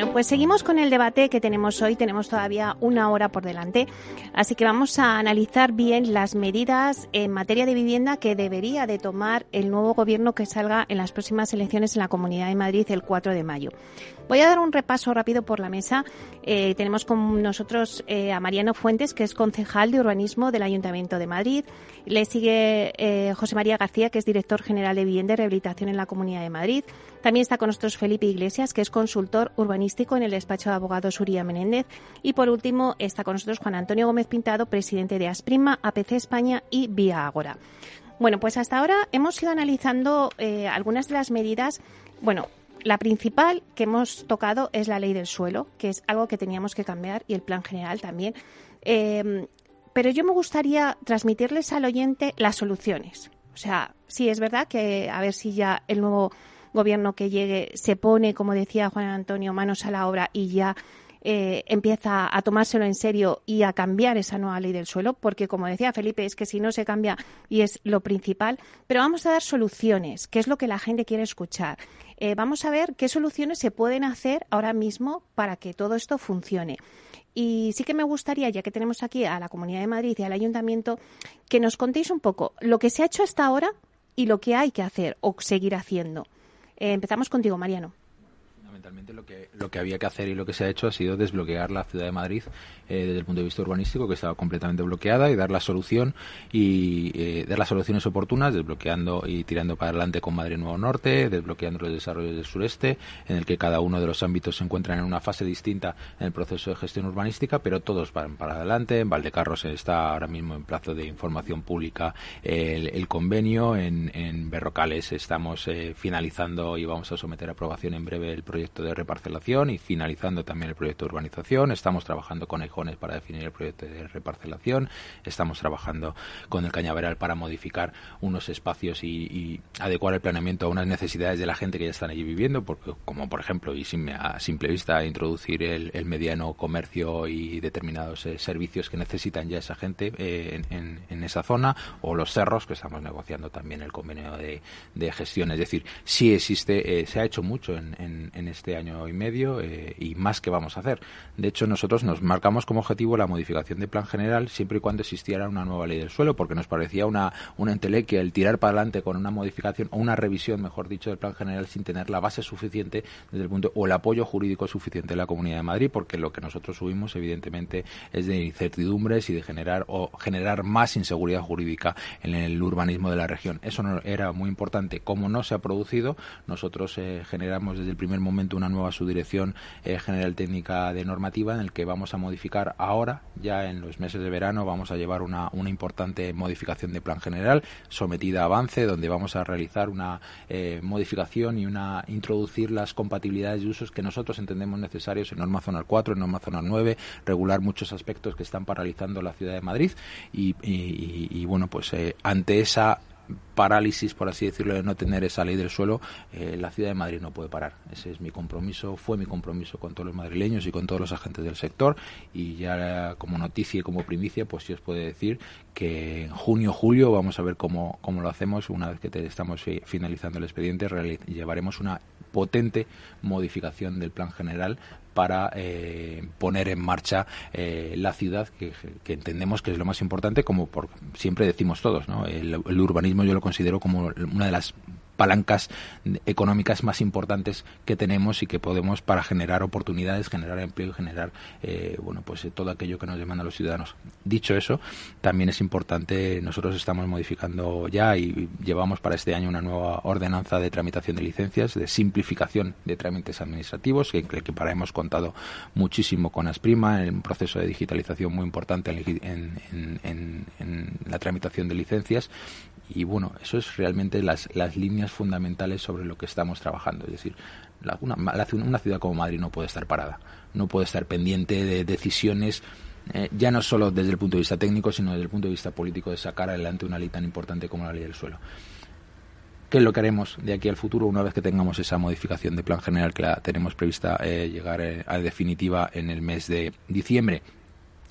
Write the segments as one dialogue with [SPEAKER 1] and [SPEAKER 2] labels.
[SPEAKER 1] Bueno, pues seguimos con el debate que tenemos hoy. Tenemos todavía una hora por delante. Así que vamos a analizar bien las medidas en materia de vivienda que debería de tomar el nuevo gobierno que salga en las próximas elecciones en la Comunidad de Madrid el 4 de mayo. Voy a dar un repaso rápido por la mesa. Eh, tenemos con nosotros eh, a Mariano Fuentes, que es concejal de urbanismo del Ayuntamiento de Madrid. Le sigue eh, José María García, que es director general de vivienda y rehabilitación en la Comunidad de Madrid. También está con nosotros Felipe Iglesias, que es consultor urbanístico en el despacho de abogados Uría Menéndez. Y por último está con nosotros Juan Antonio Gómez Pintado, presidente de Asprima, APC España y Vía Agora. Bueno, pues hasta ahora hemos ido analizando eh, algunas de las medidas. Bueno, la principal que hemos tocado es la ley del suelo, que es algo que teníamos que cambiar, y el plan general también. Eh, pero yo me gustaría transmitirles al oyente las soluciones. O sea, sí es verdad que a ver si ya el nuevo gobierno que llegue se pone, como decía Juan Antonio, manos a la obra y ya eh, empieza a tomárselo en serio y a cambiar esa nueva ley del suelo, porque como decía Felipe, es que si no se cambia y es lo principal, pero vamos a dar soluciones, que es lo que la gente quiere escuchar. Eh, vamos a ver qué soluciones se pueden hacer ahora mismo para que todo esto funcione. Y sí que me gustaría, ya que tenemos aquí a la Comunidad de Madrid y al Ayuntamiento, que nos contéis un poco lo que se ha hecho hasta ahora y lo que hay que hacer o seguir haciendo. Eh, empezamos contigo, Mariano
[SPEAKER 2] fundamentalmente lo que, lo que había que hacer y lo que se ha hecho ha sido desbloquear la ciudad de Madrid eh, desde el punto de vista urbanístico, que estaba completamente bloqueada, y dar la solución y eh, dar las soluciones oportunas, desbloqueando y tirando para adelante con Madrid Nuevo Norte, desbloqueando los desarrollos del sureste, en el que cada uno de los ámbitos se encuentran en una fase distinta en el proceso de gestión urbanística, pero todos van para adelante. En Valdecarros está ahora mismo en plazo de información pública el, convenio, en, Berrocales estamos eh, finalizando y vamos a someter a aprobación en breve el proyecto de reparcelación y finalizando también el proyecto de urbanización. Estamos trabajando con Ejones para definir el proyecto de reparcelación. Estamos trabajando con el Cañaveral para modificar unos espacios y, adecuar el planeamiento a unas necesidades de la gente que ya están allí viviendo, porque, como por ejemplo, y sin, a simple vista, introducir el, mediano comercio y determinados eh, servicios que necesitan ya esa gente eh, en, esa zona, o los cerros, que estamos negociando también el convenio de, gestión. Es decir, sí existe, eh, se ha hecho mucho en, en, en este año y medio eh, y más que vamos a hacer. De hecho, nosotros nos marcamos como objetivo la modificación del plan general siempre y cuando existiera una nueva ley del suelo, porque nos parecía una, una entelequia el tirar para adelante con una modificación o una revisión, mejor dicho, del plan general sin tener la base suficiente desde el punto o el apoyo jurídico suficiente de la Comunidad de Madrid, porque lo que nosotros subimos, evidentemente, es de incertidumbres y de generar o generar más inseguridad jurídica en el urbanismo de la región. Eso no era muy importante. Como no se ha producido, nosotros eh, generamos desde el primer momento una nueva subdirección eh, general técnica de normativa en el que vamos a modificar ahora, ya en los meses de verano, vamos a llevar una, una importante modificación de plan general sometida a avance, donde vamos a realizar una eh, modificación y una introducir las compatibilidades de usos que nosotros entendemos necesarios en norma zona 4, en norma zona 9, regular muchos aspectos que están paralizando la ciudad de Madrid y, y, bueno, pues eh, ante esa parálisis, por así decirlo, de no tener esa ley del suelo, eh, la ciudad de Madrid no puede parar. Ese es mi compromiso, fue mi compromiso con todos los madrileños y con todos los agentes del sector. Y ya como noticia y como primicia, pues sí os puedo decir que en junio, julio, vamos a ver cómo, cómo lo hacemos. Una vez que estamos finalizando el expediente, llevaremos una potente modificación del plan general para eh, poner en marcha eh, la ciudad que, entendemos que es lo más importante como por, siempre decimos todos ¿no? el, el urbanismo yo lo considero como una de las palancas económicas más importantes que tenemos y que podemos para generar oportunidades, generar empleo y generar eh, bueno pues eh, todo aquello que nos demandan los ciudadanos. Dicho eso, también es importante, nosotros estamos modificando ya y llevamos para este año una nueva ordenanza de tramitación de licencias, de simplificación de trámites administrativos, que, para hemos contado muchísimo con Asprima, en un proceso de digitalización muy importante en la tramitación de licencias y bueno, eso es realmente las, las líneas fundamentales sobre lo que estamos trabajando. Es decir, una, una ciudad como Madrid no puede estar parada, no puede estar pendiente de decisiones eh, ya no solo desde el punto de vista técnico, sino desde el punto de vista político de sacar adelante una ley tan importante como la ley del suelo. ¿Qué es lo que haremos de aquí al futuro una vez que tengamos esa modificación de plan general que la tenemos prevista eh, llegar eh, a definitiva en el mes de diciembre?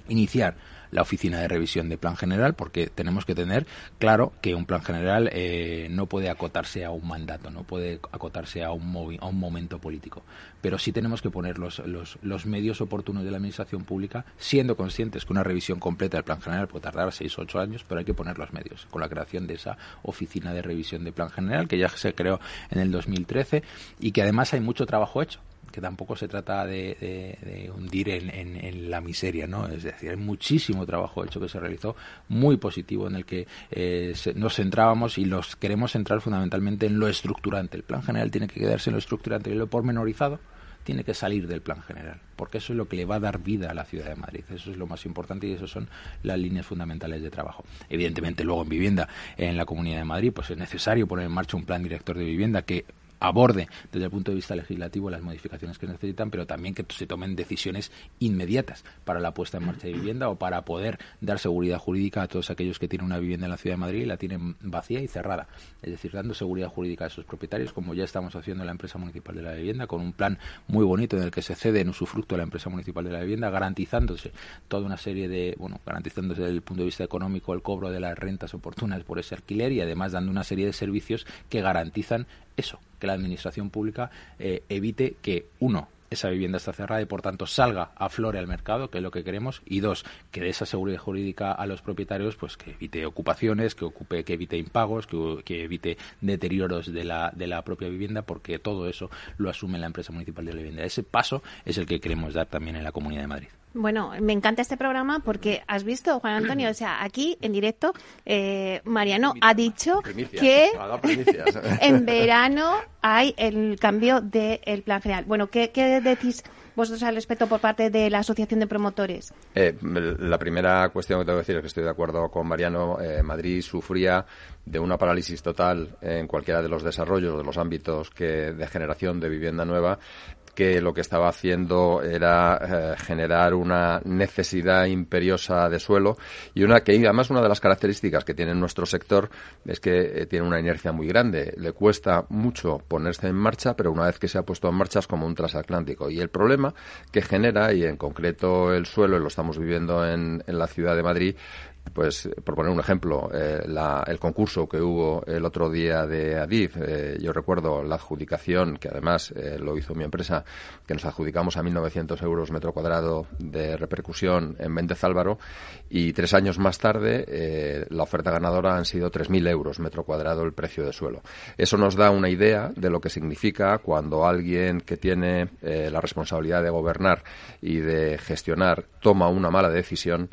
[SPEAKER 2] Iniciar la oficina de revisión de plan general, porque tenemos que tener claro que un plan general eh, no puede acotarse a un mandato, no puede acotarse a un, a un momento político. Pero sí tenemos que poner los, los, los medios oportunos de la administración pública, siendo conscientes que una revisión completa del plan general puede tardar seis o ocho años, pero hay que poner los medios, con la creación de esa oficina de revisión de plan general, que ya se creó en el 2013 y que además hay mucho trabajo hecho que tampoco se trata de, hundir en, la miseria, ¿no? Es decir, hay muchísimo trabajo hecho que se realizó, muy positivo, en el que eh, nos centrábamos y los queremos centrar fundamentalmente en lo estructurante. El plan general tiene que quedarse en lo estructurante y lo pormenorizado tiene que salir del plan general, porque eso es lo que le va a dar vida a la ciudad de Madrid. Eso es lo más importante y esas son las líneas fundamentales de trabajo. Evidentemente, luego en vivienda, en la Comunidad de Madrid, pues es necesario poner en marcha un plan director de vivienda que aborde desde el punto de vista legislativo las modificaciones que necesitan, pero también que se tomen decisiones inmediatas para la puesta en marcha de vivienda o para poder dar seguridad jurídica a todos aquellos que tienen una vivienda en la Ciudad de Madrid y la tienen vacía y cerrada. Es decir, dando seguridad jurídica a esos propietarios, como ya estamos haciendo en la empresa municipal de la vivienda, con un plan muy bonito en el que se cede en usufructo a la empresa municipal de la vivienda, garantizándose toda una serie de, bueno, garantizándose desde el punto de vista económico el cobro de las rentas oportunas por ese alquiler y además dando una serie de servicios que garantizan eso, que la administración pública eh, evite que, uno, esa vivienda está cerrada y por tanto salga, aflore al mercado, que es lo que queremos, y dos, que dé esa seguridad jurídica a los propietarios, pues que evite ocupaciones, que ocupe, que evite impagos, que, que, evite deterioros de la, de la propia vivienda, porque todo eso lo asume la empresa municipal de la vivienda. Ese paso es el que queremos dar también en la Comunidad de Madrid.
[SPEAKER 1] Bueno, me encanta este programa porque has visto, Juan Antonio, o sea, aquí en directo, eh, Mariano ha dicho que en verano hay el cambio del plan general. Bueno, ¿qué, decís vosotros al respecto por parte de la Asociación de Promotores?
[SPEAKER 3] Eh, la primera cuestión que tengo que decir es que estoy de acuerdo con Mariano. Eh, Madrid sufría de una parálisis total en cualquiera de los desarrollos de los ámbitos que de generación de vivienda nueva que lo que estaba haciendo era eh, generar una necesidad imperiosa de suelo y una que además una de las características que tiene nuestro sector es que eh, tiene una inercia muy grande. Le cuesta mucho ponerse en marcha, pero una vez que se ha puesto en marcha es como un transatlántico. Y el problema que genera, y en concreto el suelo, lo estamos viviendo en, en la ciudad de Madrid, pues, por poner un ejemplo, eh, el concurso que hubo el otro día de Adif, eh, yo recuerdo la adjudicación, que además eh, lo hizo mi empresa, que nos adjudicamos a 1.900 euros metro cuadrado de repercusión en Méndez Álvaro, y tres años más tarde la oferta ganadora han sido 3.000 euros metro cuadrado el precio de suelo. Eso nos da una idea de lo que significa cuando alguien que tiene la responsabilidad de gobernar y de gestionar toma una mala decisión,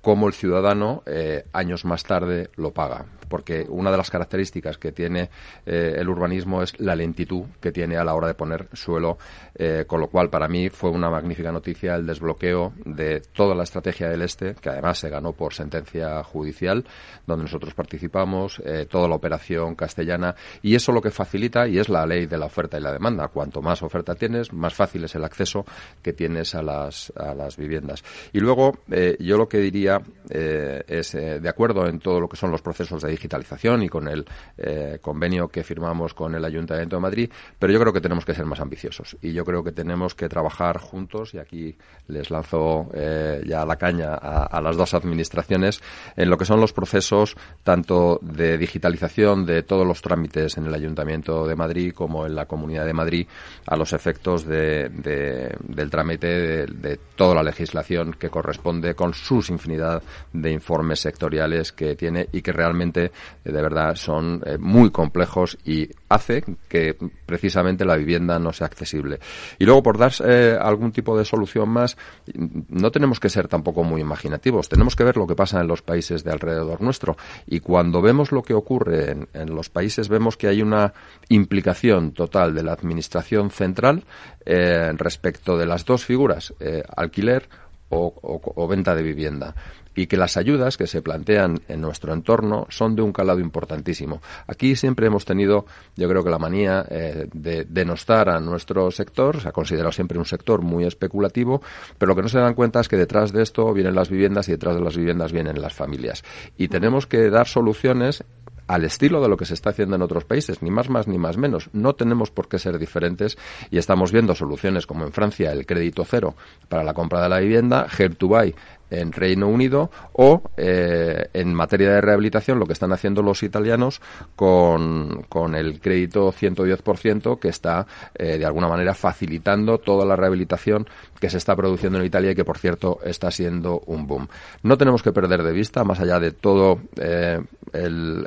[SPEAKER 3] cómo el ciudadano eh, años más tarde lo paga porque una de las características que tiene eh, el urbanismo es la lentitud que tiene a la hora de poner suelo, eh, con lo cual para mí fue una magnífica noticia el desbloqueo de toda la estrategia del Este, que además se ganó por sentencia judicial, donde nosotros participamos, eh, toda la operación castellana, y eso lo que facilita, y es la ley de la oferta y la demanda, cuanto más oferta tienes, más fácil es el acceso que tienes a las, a las viviendas. Y luego, yo lo que diría es, de acuerdo en todo lo que son los procesos de digitalización y con el eh, convenio que firmamos con el Ayuntamiento de Madrid, pero yo creo que tenemos que ser más ambiciosos y yo creo que tenemos que trabajar juntos y aquí les lanzo eh, ya la caña a, las dos administraciones en lo que son los procesos tanto de digitalización de todos los trámites en el Ayuntamiento de Madrid como en la Comunidad de Madrid a los efectos de, del trámite de, de toda la legislación que corresponde con sus infinidad de informes sectoriales que tiene y que realmente de verdad son eh, muy complejos y hace que precisamente la vivienda no sea accesible. Y luego, por dar eh, algún tipo de solución más, no tenemos que ser tampoco muy imaginativos, tenemos que ver lo que pasa en los países de alrededor nuestro. Y cuando vemos lo que ocurre en, los países, vemos que hay una implicación total de la administración central eh, respecto de las dos figuras, alquiler o, venta de vivienda y que las ayudas que se plantean en nuestro entorno son de un calado importantísimo. Aquí siempre hemos tenido, yo creo que la manía eh, de denostar a nuestro sector, se ha considerado siempre un sector muy especulativo, pero lo que no se dan cuenta es que detrás de esto vienen las viviendas y detrás de las viviendas vienen las familias. Y tenemos que dar soluciones al estilo de lo que se está haciendo en otros países, ni más más ni más menos. No tenemos por qué ser diferentes y estamos viendo soluciones como en Francia el crédito cero para la compra de la vivienda, Help to Buy en Reino Unido o eh, en materia de rehabilitación lo que están haciendo los italianos con, con el crédito 110% que está eh, de alguna manera facilitando toda la rehabilitación que se está produciendo en Italia y que, por cierto, está siendo un boom. No tenemos que perder de vista, más allá de todo eh,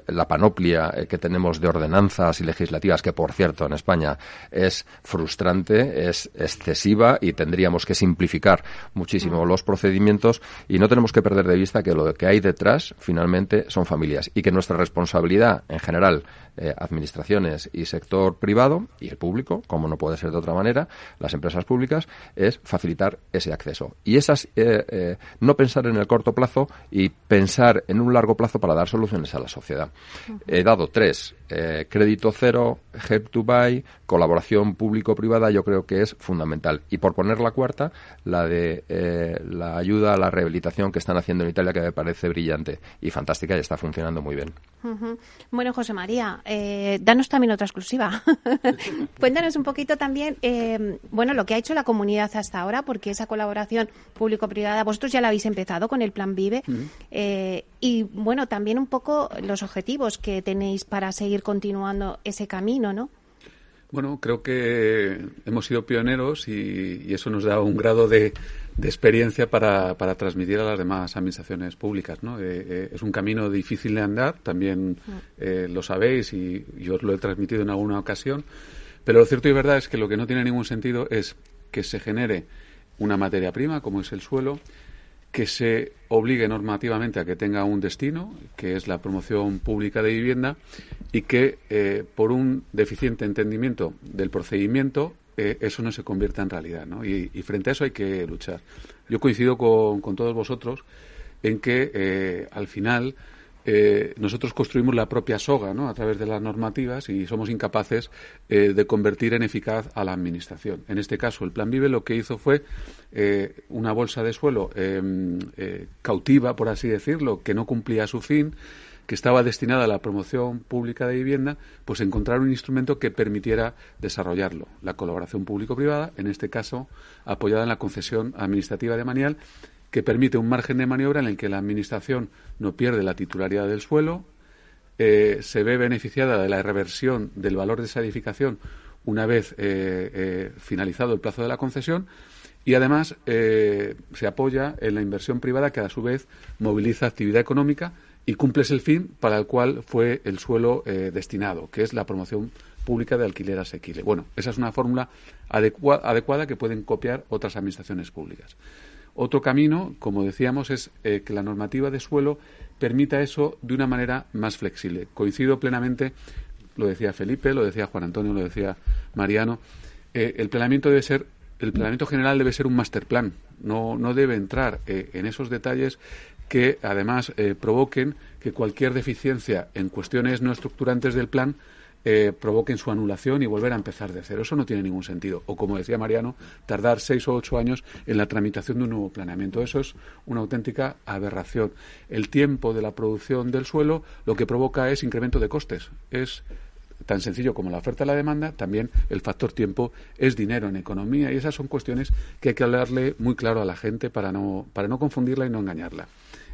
[SPEAKER 3] la panoplia que tenemos de ordenanzas y legislativas, que, por cierto, en España es frustrante, es excesiva y tendríamos que simplificar muchísimo los procedimientos y no tenemos que perder de vista que lo que hay detrás, finalmente, son familias y que nuestra responsabilidad, en general, eh, administraciones y sector privado y el público, como no puede ser de otra manera, las empresas públicas, es facilitar ese acceso. Y esas, eh, eh, no pensar en el corto plazo y pensar en un largo plazo para dar soluciones a la sociedad. He dado tres. Crédito cero, help to buy, colaboración público-privada, yo creo que es fundamental. Y por poner la cuarta, la de la ayuda a la rehabilitación que están haciendo en Italia, que me parece brillante y fantástica y está funcionando muy bien.
[SPEAKER 1] Bueno, José María, eh, danos también otra exclusiva. Cuéntanos un poquito también, eh, bueno, lo que ha hecho la comunidad hasta ahora, porque esa colaboración público-privada, vosotros ya la habéis empezado con el Plan Vive, eh, y bueno, también un poco los objetivos que tenéis para seguir continuando ese camino, ¿no?
[SPEAKER 4] Bueno, creo que hemos sido pioneros y, eso nos da un grado de, experiencia para, transmitir a las demás administraciones públicas. ¿no? Eh, eh, es un camino difícil de andar, también eh, lo sabéis y yo os lo he transmitido en alguna ocasión, pero lo cierto y verdad es que lo que no tiene ningún sentido es que se genere una materia prima, como es el suelo, que se obligue normativamente a que tenga un destino, que es la promoción pública de vivienda, y que eh, por un deficiente entendimiento del procedimiento eh, eso no se convierta en realidad. Y, frente a eso hay que luchar. Yo coincido con, con todos vosotros en que eh, al final eh, nosotros construimos la propia soga a través de las normativas y somos incapaces eh, de convertir en eficaz a la Administración. En este caso, el Plan Vive lo que hizo fue eh, una bolsa de suelo em, cautiva, por así decirlo, que no cumplía su fin que estaba destinada a la promoción pública de vivienda, pues encontrar un instrumento que permitiera desarrollarlo. La colaboración público-privada, en este caso apoyada en la concesión administrativa de Manial, que permite un margen de maniobra en el que la Administración no pierde la titularidad del suelo, eh, se ve beneficiada de la reversión del valor de esa edificación una vez eh, eh, finalizado el plazo de la concesión y además se apoya en la inversión privada que a su vez moviliza actividad económica y cumple el fin para el cual fue el suelo destinado, que es la promoción pública de alquiler asequible. Bueno, esa es una fórmula adecuada que pueden copiar otras administraciones públicas. Otro camino, como decíamos, es eh, que la normativa de suelo permita eso de una manera más flexible. Coincido plenamente, lo decía Felipe, lo decía Juan Antonio, lo decía Mariano, eh, el planeamiento debe ser el planeamiento general debe ser un master plan, no, no debe entrar eh, en esos detalles que además provoquen que cualquier deficiencia en cuestiones no estructurantes del plan eh, provoquen su anulación y volver a empezar de cero. Eso no tiene ningún sentido. O, como decía Mariano, tardar seis o ocho años en la tramitación de un nuevo planeamiento. Eso es una auténtica aberración. El tiempo de la producción del suelo lo que provoca es incremento de costes. Es tan sencillo como la oferta y la demanda, también el factor tiempo es dinero en economía y esas son cuestiones que hay que hablarle muy claro a la gente para no, para no confundirla y no engañarla.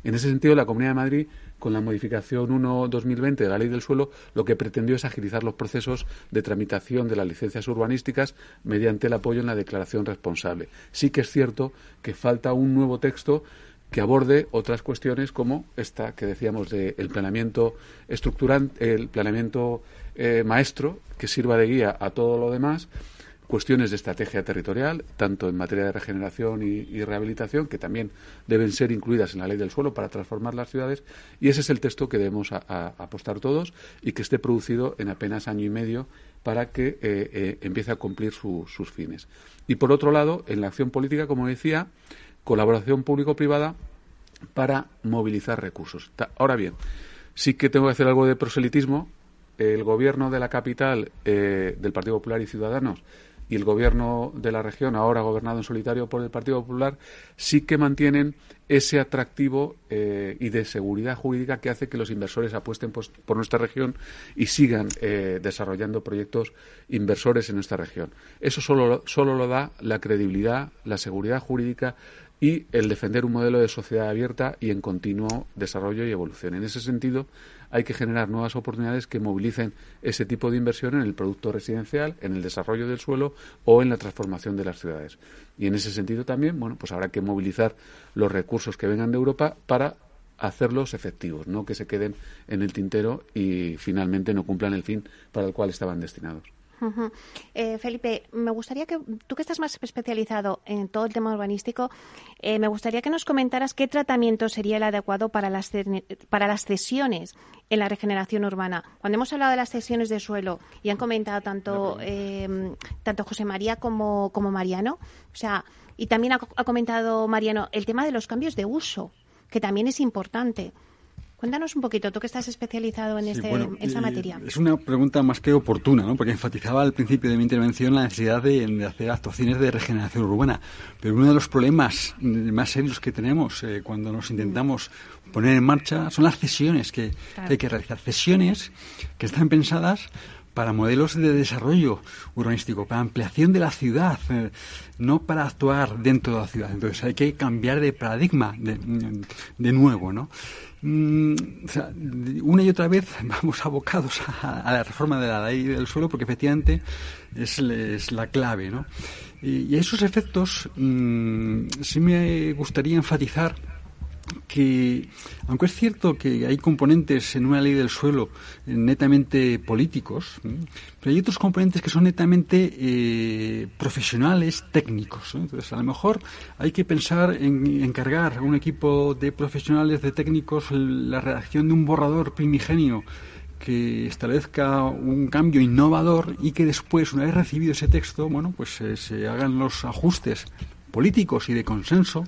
[SPEAKER 4] En ese sentido, la Comunidad de Madrid, con la modificación 1-2020 de la Ley del Suelo, lo que pretendió es agilizar los procesos de tramitación de las licencias urbanísticas mediante el apoyo en la declaración responsable. Sí que es cierto que falta un nuevo texto que aborde otras cuestiones como esta que decíamos del planeamiento estructurante, el planeamiento eh, maestro, que sirva de guía a todo lo demás, cuestiones de estrategia territorial, tanto en materia de regeneración y, rehabilitación, que también deben ser incluidas en la ley del suelo para transformar las ciudades, y ese es el texto que debemos apostar todos y que esté producido en apenas año y medio para que eh, eh, empiece a cumplir sus fines. Y por otro lado, en la acción política, como decía, colaboración público-privada para movilizar recursos. Ahora bien, sí que tengo que hacer algo de proselitismo. El gobierno de la capital eh, del Partido Popular y Ciudadanos y el gobierno de la región, ahora gobernado en solitario por el Partido Popular, sí que mantienen ese atractivo eh, y de seguridad jurídica que hace que los inversores apuesten por, nuestra región y sigan eh, desarrollando proyectos inversores en nuestra región. Eso solo, solo lo da la credibilidad, la seguridad jurídica y el defender un modelo de sociedad abierta y en continuo desarrollo y evolución. En ese sentido, hay que generar nuevas oportunidades que movilicen ese tipo de inversión en el producto residencial, en el desarrollo del suelo o en la transformación de las ciudades. Y en ese sentido también, bueno, pues habrá que movilizar los recursos que vengan de Europa para hacerlos efectivos, no que se queden en el tintero y finalmente no cumplan el fin para el cual estaban destinados.
[SPEAKER 1] Eh, Felipe, me gustaría que tú que estás más especializado en todo el tema urbanístico, eh, me gustaría que nos comentaras qué tratamiento sería el adecuado para las, para las cesiones en la regeneración urbana. Cuando hemos hablado de las cesiones de suelo y han comentado tanto, em, tanto José María como, como Mariano, o sea, y también ha comentado Mariano el tema de los cambios de uso que también es importante. Cuéntanos un poquito, tú que estás especializado en, este, esta materia.
[SPEAKER 5] Es una pregunta más que oportuna, ¿no? porque enfatizaba al principio de mi intervención la necesidad de, hacer actuaciones de regeneración urbana. Pero uno de los problemas más serios que tenemos eh, cuando nos intentamos poner en marcha son las cesiones que, que hay que realizar. Cesiones que están pensadas para modelos de desarrollo urbanístico, para ampliación de la ciudad, eh, no para actuar dentro de la ciudad. Entonces hay que cambiar de paradigma de, nuevo, ¿no? Mm, una y otra vez vamos abocados a, la reforma de la ley del suelo porque efectivamente es, la clave, ¿no? Y, esos efectos mm, sí me gustaría enfatizar que, aunque es cierto que hay componentes en una ley del suelo netamente políticos, pero hay otros componentes que son netamente eh, profesionales, técnicos. Entonces, a lo mejor hay que pensar en encargar a un equipo de profesionales, de técnicos, la redacción de un borrador primigenio que establezca un cambio innovador y que después, una vez recibido ese texto, bueno, pues eh, se hagan los ajustes políticos y de consenso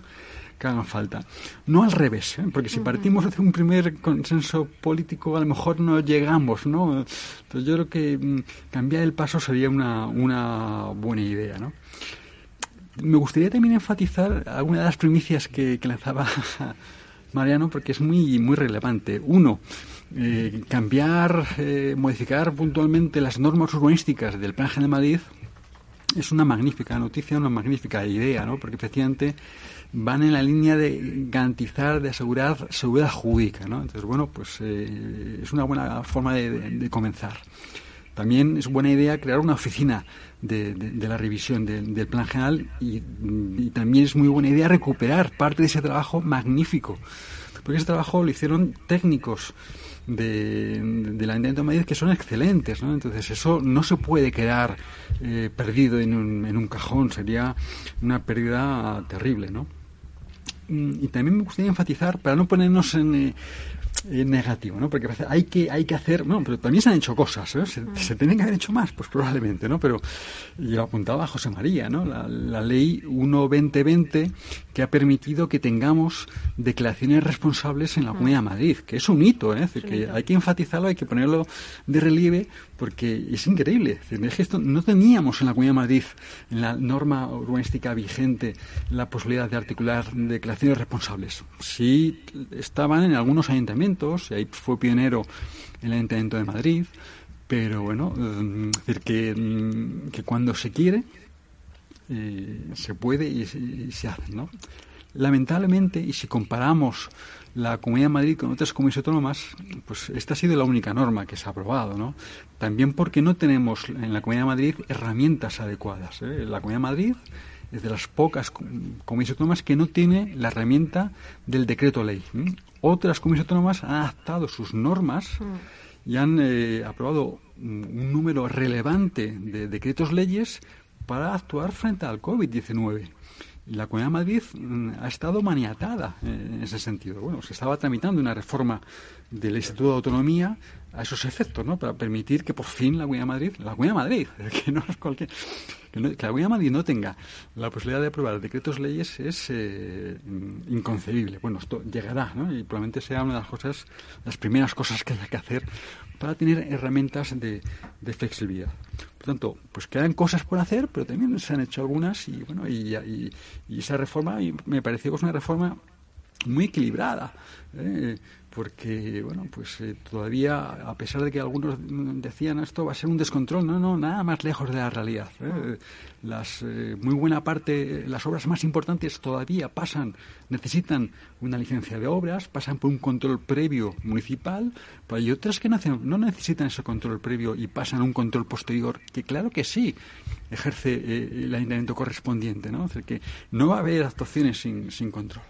[SPEAKER 5] que hagan falta. No al revés, ¿eh? porque si partimos de un primer consenso político, a lo mejor no llegamos, ¿no? Entonces yo creo que mm, cambiar el paso sería una, una buena idea, ¿no? Me gustaría también enfatizar alguna de las primicias que, lanzaba Mariano, porque es muy, muy relevante. Uno, eh, cambiar, eh, modificar puntualmente las normas urbanísticas del Plan General de Madrid es una magnífica noticia, una magnífica idea, ¿no? Porque efectivamente van en la línea de garantizar, de asegurar seguridad jurídica, ¿no? Entonces, bueno, pues eh, es una buena forma de, comenzar. También es buena idea crear una oficina de, la revisión del plan general y, también es muy buena idea recuperar parte de ese trabajo magnífico, porque ese trabajo lo hicieron técnicos de, la Ayuntamiento de Madrid que son excelentes, ¿no? Entonces eso no se puede quedar eh, perdido en un, en un cajón, sería una pérdida terrible, ¿no? y también me gustaría enfatizar, para no ponernos en, eh, negativo, ¿no? Porque hay que, hay que hacer, no, pero también se han hecho cosas, ¿eh? se, se, tienen que haber hecho más, pues probablemente, ¿no? Pero yo apuntaba a José María, ¿no? La, la ley 1-2020 que ha permitido que tengamos declaraciones responsables en la Comunidad de Madrid, que es un hito, ¿eh? que hay que enfatizarlo, hay que ponerlo de relieve, porque es increíble. Es esto no teníamos en la Comunidad de Madrid, en la norma urbanística vigente, la posibilidad de articular declaraciones responsables. Sí estaban en algunos ayuntamientos, y ahí fue pionero el Ayuntamiento de Madrid, pero bueno, mm, es decir, que, mm, que cuando se quiere, eh, se puede y, se hace, ¿no? Lamentablemente, y si comparamos la Comunidad de Madrid con otras comunidades autónomas, pues esta ha sido la única norma que se ha aprobado, ¿no? También porque no tenemos en la Comunidad de Madrid herramientas adecuadas. ¿eh? La Comunidad de Madrid es de las pocas comunidades autónomas que no tiene la herramienta del decreto ley. Otras comunidades autónomas han adaptado sus normas mm. y han eh, aprobado un número relevante de decretos leyes para actuar frente al COVID-19. La Comunidad de Madrid mm, ha estado maniatada en ese sentido. Bueno, se estaba tramitando una reforma del Instituto de Autonomía a esos efectos, ¿no? Para permitir que por fin la Comunidad de Madrid, la Comunidad Madrid, que no es cualquier, que, la Comunidad Madrid no tenga la posibilidad de aprobar decretos leyes es eh, inconcebible. Bueno, esto llegará, ¿no? Y probablemente sea una de las cosas, las primeras cosas que haya que hacer para tener herramientas de, flexibilidad. Por tanto, pues quedan cosas por hacer, pero también se han hecho algunas y bueno, y, esa reforma me pareció que es una reforma muy equilibrada. ¿eh? Porque bueno pues eh, todavía a pesar de que algunos decían esto va a ser un descontrol no no nada más lejos de la realidad ¿eh? las eh, muy buena parte las obras más importantes todavía pasan necesitan una licencia de obras pasan por un control previo municipal pero hay otras que no, no necesitan ese control previo y pasan a un control posterior que claro que sí ejerce el ayuntamiento correspondiente no es que no va a haber actuaciones sin, sin control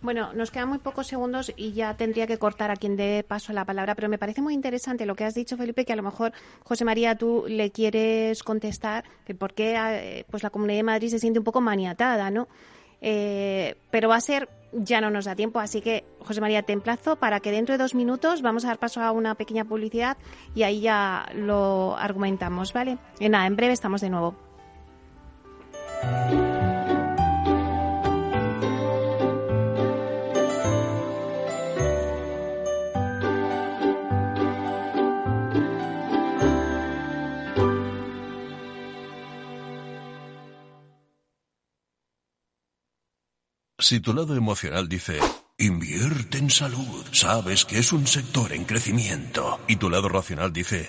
[SPEAKER 1] bueno, nos quedan muy pocos segundos y ya tendría que cortar a quien dé paso la palabra, pero me parece muy interesante lo que has dicho, Felipe, que a lo mejor, José María, tú le quieres contestar que por qué eh, pues la Comunidad de Madrid se siente un poco maniatada, ¿no? Eh, pero va a ser, ya no nos da tiempo, así que, José María, te emplazo para que dentro de dos minutos vamos a dar paso a una pequeña publicidad y ahí ya lo argumentamos, ¿vale? Y nada, en breve estamos de nuevo.
[SPEAKER 6] Si tu lado emocional dice, invierte en salud, sabes que es un sector en crecimiento, y tu lado racional dice,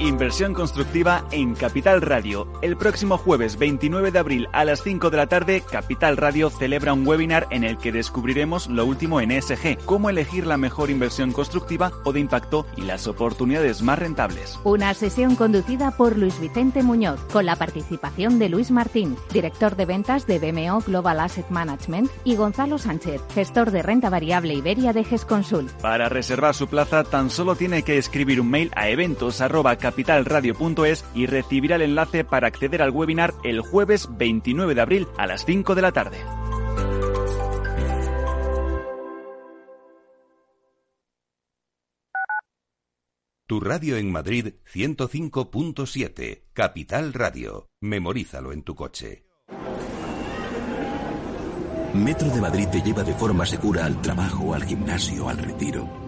[SPEAKER 7] Inversión constructiva en Capital Radio. El próximo jueves 29 de abril a las 5 de la tarde, Capital Radio celebra un webinar en el que descubriremos lo último en ESG, cómo elegir la mejor inversión constructiva o de impacto y las oportunidades más rentables.
[SPEAKER 8] Una sesión conducida por Luis Vicente Muñoz, con la participación de Luis Martín, director de ventas de BMO Global Asset Management, y Gonzalo Sánchez, gestor de renta variable Iberia de GESConsul.
[SPEAKER 7] Para reservar su plaza, tan solo tiene que escribir un mail a eventos capitalradio.es y recibirá el enlace para acceder al webinar el jueves 29 de abril a las 5 de la tarde.
[SPEAKER 9] Tu radio en Madrid 105.7, Capital Radio. Memorízalo en tu coche.
[SPEAKER 10] Metro de Madrid te lleva de forma segura al trabajo, al gimnasio, al retiro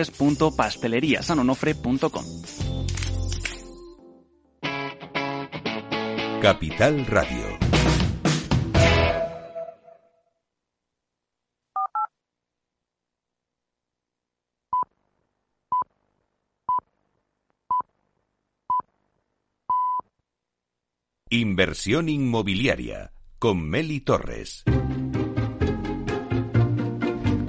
[SPEAKER 7] www.pasteleriasanonofre.com.
[SPEAKER 9] Capital Radio. Inversión inmobiliaria con Meli Torres.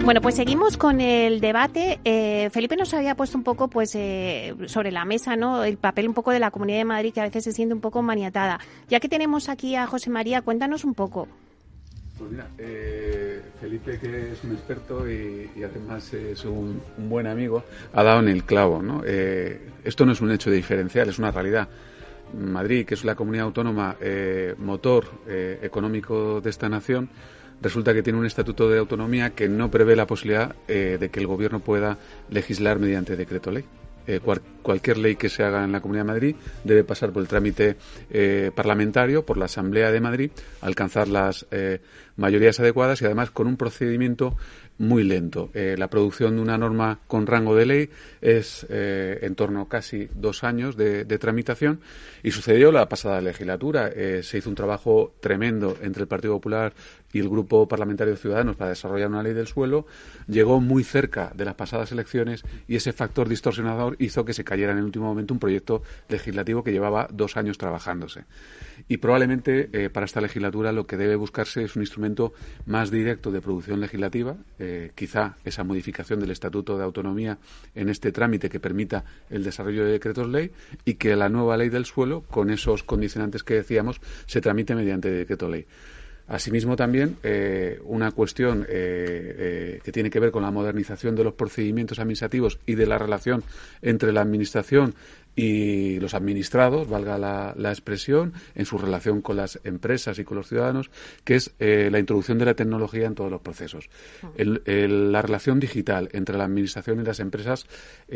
[SPEAKER 1] Bueno, pues seguimos con el debate. Eh, Felipe nos había puesto un poco pues eh, sobre la mesa no el papel un poco de la Comunidad de Madrid que a veces se siente un poco maniatada. Ya que tenemos aquí a José María, cuéntanos un poco.
[SPEAKER 4] Pues eh, Felipe, que es un experto y, además es un, buen amigo, ha dado en el clavo. ¿no? esto no es un hecho diferencial, es una realidad. Madrid, que es la comunidad autónoma motor económico de esta nación, resulta que tiene un estatuto de autonomía que no prevé la posibilidad eh, de que el gobierno pueda legislar mediante decreto ley. Eh, cualquier ley que se haga en la Comunidad de Madrid debe pasar por el trámite eh, parlamentario, por la Asamblea de Madrid, alcanzar las mayorías adecuadas y además con un procedimiento muy lento. la producción de una norma con rango de ley es en torno a casi dos años de, tramitación y sucedió la pasada legislatura. se hizo un trabajo tremendo entre el Partido Popular y el Grupo Parlamentario de Ciudadanos para desarrollar una ley del suelo llegó muy cerca de las pasadas elecciones y ese factor distorsionador hizo que se cayera en el último momento un proyecto legislativo que llevaba dos años trabajándose. Y probablemente eh, para esta legislatura lo que debe buscarse es un instrumento más directo de producción legislativa, eh, quizá esa modificación del Estatuto de Autonomía en este trámite que permita el desarrollo de decretos ley y que la nueva ley del suelo, con esos condicionantes que decíamos, se tramite mediante decreto ley. Asimismo, también eh, una cuestión que tiene que ver con la modernización de los procedimientos administrativos y de la relación entre la Administración y los administrados, valga la, expresión, en su relación con las empresas y con los ciudadanos, que es la introducción de la tecnología en todos los procesos. la relación digital entre la Administración y las empresas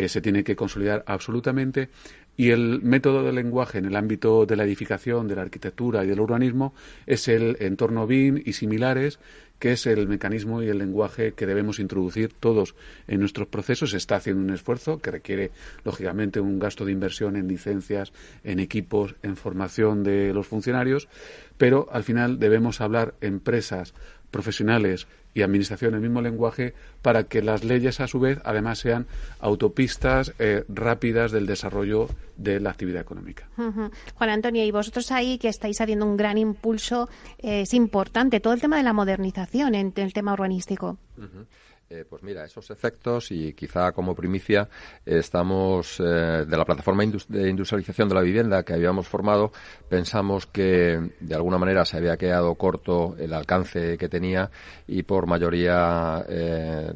[SPEAKER 4] se tiene que consolidar absolutamente y el método de lenguaje en el ámbito de la edificación, de la arquitectura y del urbanismo es el entorno BIM y similares, que es el mecanismo y el lenguaje que debemos introducir todos en nuestros procesos. Se está haciendo un esfuerzo que requiere, lógicamente, un gasto de inversión en licencias, en equipos, en formación de los funcionarios, pero al final debemos hablar empresas, profesionales y administración el mismo lenguaje para que las leyes a su vez además sean autopistas eh, rápidas del desarrollo de la actividad económica.
[SPEAKER 1] Juan Antonio, y vosotros ahí que estáis haciendo un gran impulso, eh, es importante todo el tema de la modernización en, el tema urbanístico.
[SPEAKER 3] Eh, pues mira, esos efectos y quizá como primicia estamos eh, de la plataforma de industrialización de la vivienda que habíamos formado, pensamos que de alguna manera se había quedado corto el alcance que tenía y por mayoría eh,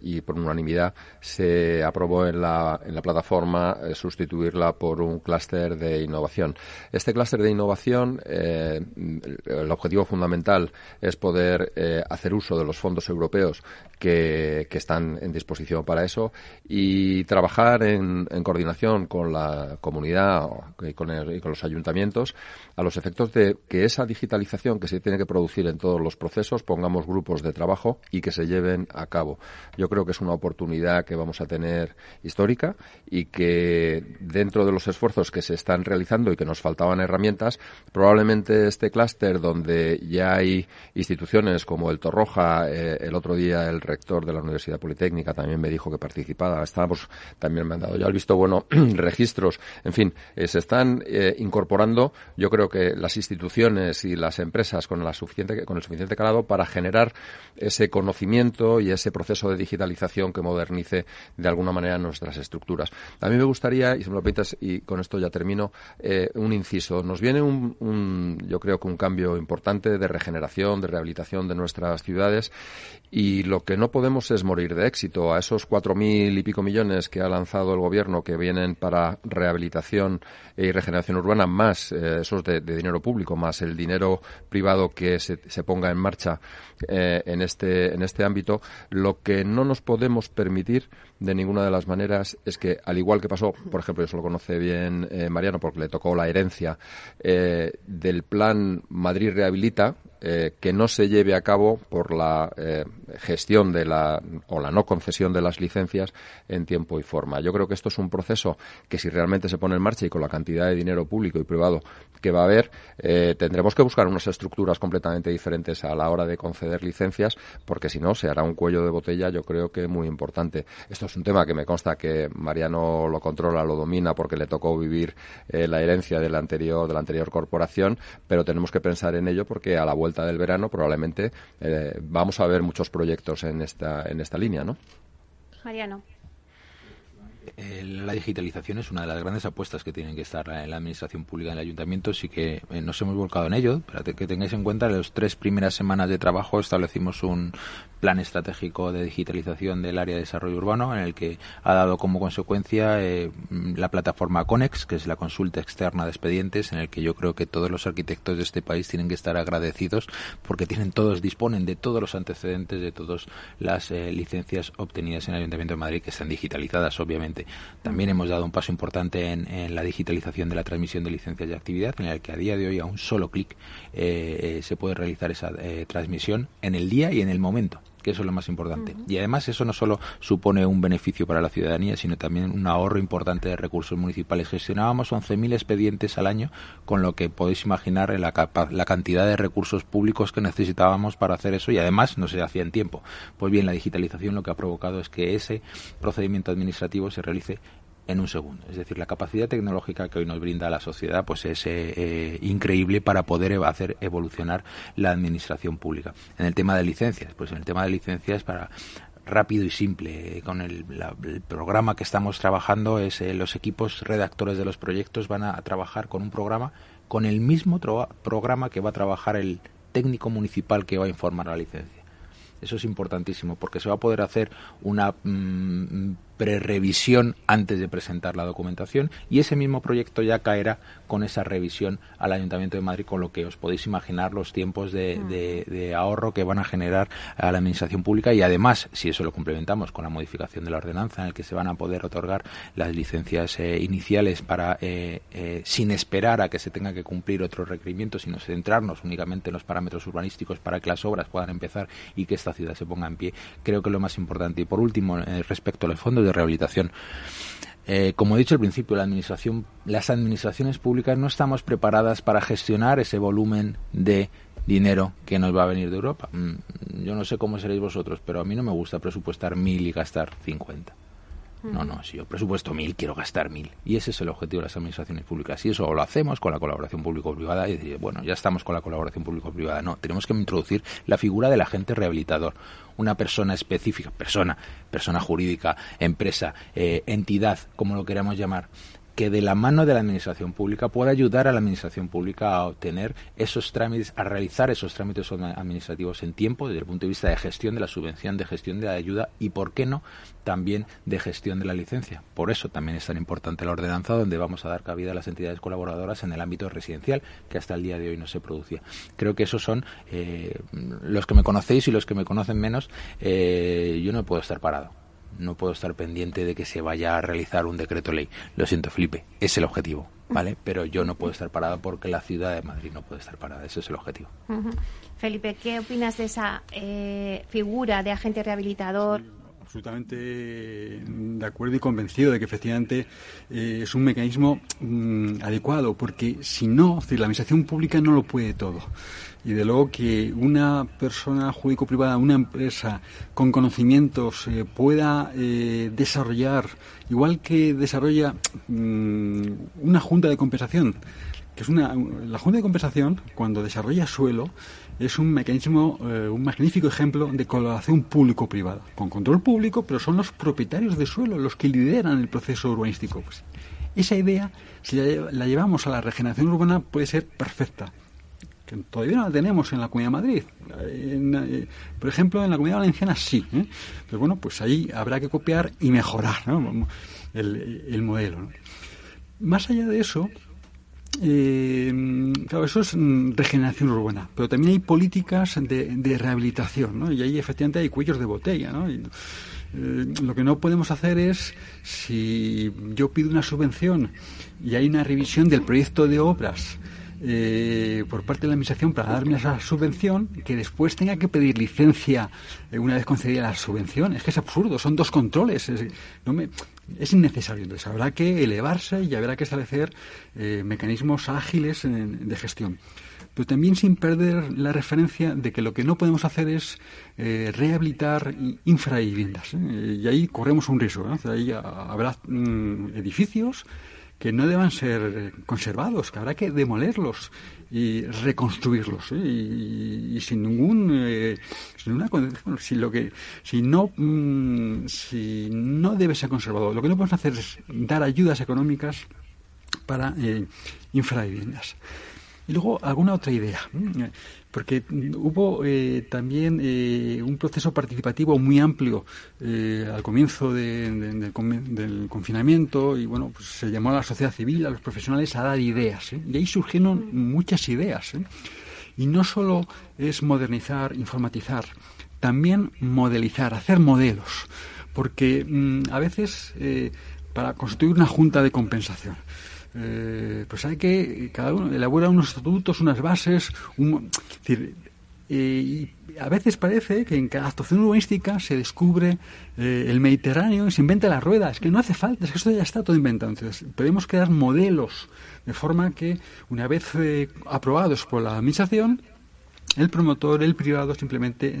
[SPEAKER 3] y por unanimidad se aprobó en la, en la plataforma sustituirla por un clúster de innovación. Este clúster de innovación, el objetivo fundamental es poder hacer uso de los fondos europeos que que, están en disposición para eso y trabajar en, coordinación con la comunidad y con, los ayuntamientos a los efectos de que esa digitalización que se tiene que producir en todos los procesos pongamos grupos de trabajo y que se lleven a cabo. Yo creo que es una oportunidad que vamos a tener histórica y que dentro de los esfuerzos que se están realizando y que nos faltaban herramientas, probablemente este clúster donde ya hay instituciones como el Torroja, eh, el otro día el rector de la Universidad Politécnica también me dijo que participaba. Estábamos, también me han dado ya el visto bueno, registros. En fin, eh, se están eh, incorporando, yo creo que las instituciones y las empresas con, la suficiente, con el suficiente calado para generar ese conocimiento y ese proceso de digitalización que modernice de alguna manera nuestras estructuras. A mí me gustaría, y si me lo permites, y con esto ya termino, eh, un inciso. Nos viene un, un, yo creo que un cambio importante de regeneración, de rehabilitación de nuestras ciudades y lo que no podemos es morir de éxito. A esos cuatro mil y pico millones que ha lanzado el gobierno que vienen para rehabilitación y regeneración urbana, más eh, esos de, dinero público, más el dinero privado que se, ponga en marcha eh, en, este, en este ámbito, lo que no nos podemos permitir de ninguna de las maneras es que, al igual que pasó, por ejemplo, eso lo conoce bien eh, Mariano porque le tocó la herencia del plan Madrid Rehabilita, eh, que no se lleve a cabo por la eh, gestión de la o la no concesión de las licencias en tiempo y forma. Yo creo que esto es un proceso que si realmente se pone en marcha y con la cantidad de dinero público y privado que va a haber, eh, tendremos que buscar unas estructuras completamente diferentes a la hora de conceder licencias, porque si no se hará un cuello de botella, yo creo que muy importante. Esto es un tema que me consta que Mariano lo controla, lo domina, porque le tocó vivir la herencia de la anterior de la anterior corporación, pero tenemos que pensar en ello porque a la vuelta del verano probablemente eh, vamos a ver muchos proyectos en esta, en esta línea, ¿no?
[SPEAKER 1] Mariano.
[SPEAKER 2] Eh, la digitalización es una de las grandes apuestas que tienen que estar en la administración pública en el ayuntamiento, sí que eh, nos hemos volcado en ello. Para que tengáis en cuenta, en las tres primeras semanas de trabajo establecimos un plan estratégico de digitalización del área de desarrollo urbano, en el que ha dado como consecuencia eh, la plataforma Conex, que es la consulta externa de expedientes, en el que yo creo que todos los arquitectos de este país tienen que estar agradecidos porque tienen todos, disponen de todos los antecedentes de todas las licencias obtenidas en el Ayuntamiento de Madrid que están digitalizadas, obviamente. También hemos dado un paso importante en, la digitalización de la transmisión de licencias de actividad, en el que a día de hoy a un solo clic eh, eh, se puede realizar esa eh, transmisión en el día y en el momento que eso es lo más importante. Y además eso no solo supone un beneficio para la ciudadanía, sino también un ahorro importante de recursos municipales. Gestionábamos 11.000 expedientes al año, con lo que podéis imaginar la, la cantidad de recursos públicos que necesitábamos para hacer eso y además no se hacía en tiempo. Pues bien, la digitalización lo que ha provocado es que ese procedimiento administrativo se realice en un segundo. Es decir, la capacidad tecnológica que hoy nos brinda la sociedad pues es eh, eh, increíble para poder hacer evolucionar la administración pública. En el tema de licencias, pues en el tema de licencias para rápido y simple. Con el, programa que estamos trabajando es eh, los equipos redactores de los proyectos van a, trabajar con un programa con el mismo programa que va a trabajar el técnico municipal que va a informar la licencia. Eso es importantísimo porque se va a poder hacer una mm, prerevisión antes de presentar la documentación y ese mismo proyecto ya caerá con esa revisión al Ayuntamiento de Madrid, con lo que os podéis imaginar los tiempos de, mm. ahorro que van a generar a la Administración Pública y además, si eso lo complementamos con la modificación de la ordenanza en el que se van a poder otorgar las licencias eh, iniciales para eh, eh, sin esperar a que se tenga que cumplir otros requerimientos, sino centrarnos únicamente en los parámetros urbanísticos para que las obras puedan empezar y que esta ciudad se ponga en pie, creo que es lo más importante. Y por último, respecto a los fondos de rehabilitación. Eh, como he dicho al principio, la administración, las administraciones públicas no estamos preparadas para gestionar ese volumen de dinero que nos va a venir de Europa. Mm, yo no sé cómo seréis vosotros, pero a mí no me gusta presupuestar mil y gastar cincuenta. No, no, si yo presupuesto mil, quiero gastar mil. Y ese es el objetivo de las administraciones públicas. Y eso lo hacemos con la colaboración público-privada y decir, bueno, ya estamos con la colaboración público-privada. No, tenemos que introducir la figura del agente rehabilitador. Una persona específica, persona, persona jurídica, empresa, eh, entidad, como lo queramos llamar, que de la mano de la administración pública pueda ayudar a la administración pública a obtener esos trámites, a realizar esos trámites administrativos en tiempo desde el punto de vista de gestión de la subvención, de gestión de la ayuda y, por qué no, también de gestión de la licencia. Por eso también es tan importante la ordenanza donde vamos a dar cabida a las entidades colaboradoras en el ámbito residencial que hasta el día de hoy no se producía. Creo que esos son eh, los que me conocéis y los que me conocen menos. Eh, yo no puedo estar parado no puedo estar pendiente de que se vaya a realizar un decreto ley. Lo siento, Felipe, es el objetivo, ¿vale? Pero yo no puedo estar parada porque la ciudad de Madrid no puede estar parada. Ese es el objetivo.
[SPEAKER 1] Felipe, ¿qué opinas de esa eh, figura de agente rehabilitador?
[SPEAKER 5] Absolutamente de acuerdo y convencido de que efectivamente eh, es un mecanismo mm, adecuado, porque si no, la administración pública no lo puede todo. Y de luego que una persona jurídico-privada, una empresa con conocimientos eh, pueda eh, desarrollar, igual que desarrolla mm, una junta de compensación, que es una, la junta de compensación, cuando desarrolla suelo, es un mecanismo, eh, un magnífico ejemplo de colaboración público-privada, con control público, pero son los propietarios de suelo los que lideran el proceso urbanístico. Pues, esa idea, si la llevamos a la regeneración urbana, puede ser perfecta que todavía no la tenemos en la Comunidad de Madrid. Eh, por ejemplo, en la Comunidad Valenciana sí. ¿eh? Pero bueno, pues ahí habrá que copiar y mejorar el, modelo. Más allá de eso, eh, claro, eso es mm, regeneración urbana, pero también hay políticas de, rehabilitación, ¿no? Y ahí efectivamente hay cuellos de botella, ¿no? lo que no podemos hacer es, si yo pido una subvención y hay una revisión del proyecto de obras eh, por parte de la administración para darme esa subvención que después tenga que pedir licencia eh, una vez concedida la subvención. Es que es absurdo, son dos controles. Es, no me, es innecesario. Entonces habrá que elevarse y habrá que establecer eh, mecanismos ágiles de gestión pero también sin perder la referencia de que lo que no podemos hacer es eh, rehabilitar infraviviendas. ¿eh? Y ahí corremos un riesgo. Ahí habrá mm, edificios que no deban ser conservados, que habrá que demolerlos y reconstruirlos ¿eh? y, sin ningún sin una si lo que si no mm, si no debe ser conservado lo que no podemos hacer es dar ayudas económicas para infraviviendas y luego alguna otra idea, porque hubo eh, también eh, un proceso participativo muy amplio eh, al comienzo del confinamiento y bueno, pues se llamó a la sociedad civil, a los profesionales a dar ideas. Y ahí surgieron muchas ideas. Y no solo es modernizar, informatizar, también modelizar, hacer modelos. Porque mm, a veces para constituir una junta de compensación, eh, pues hay que cada uno elabora unos estatutos, unas bases, decir, eh, y a veces parece que en cada actuación urbanística se descubre eh, el Mediterráneo y se inventa la rueda. Es que no hace falta, es que esto ya está todo inventado. Entonces, podemos crear modelos de forma que, una vez aprobados por la administración, el promotor, el privado, simplemente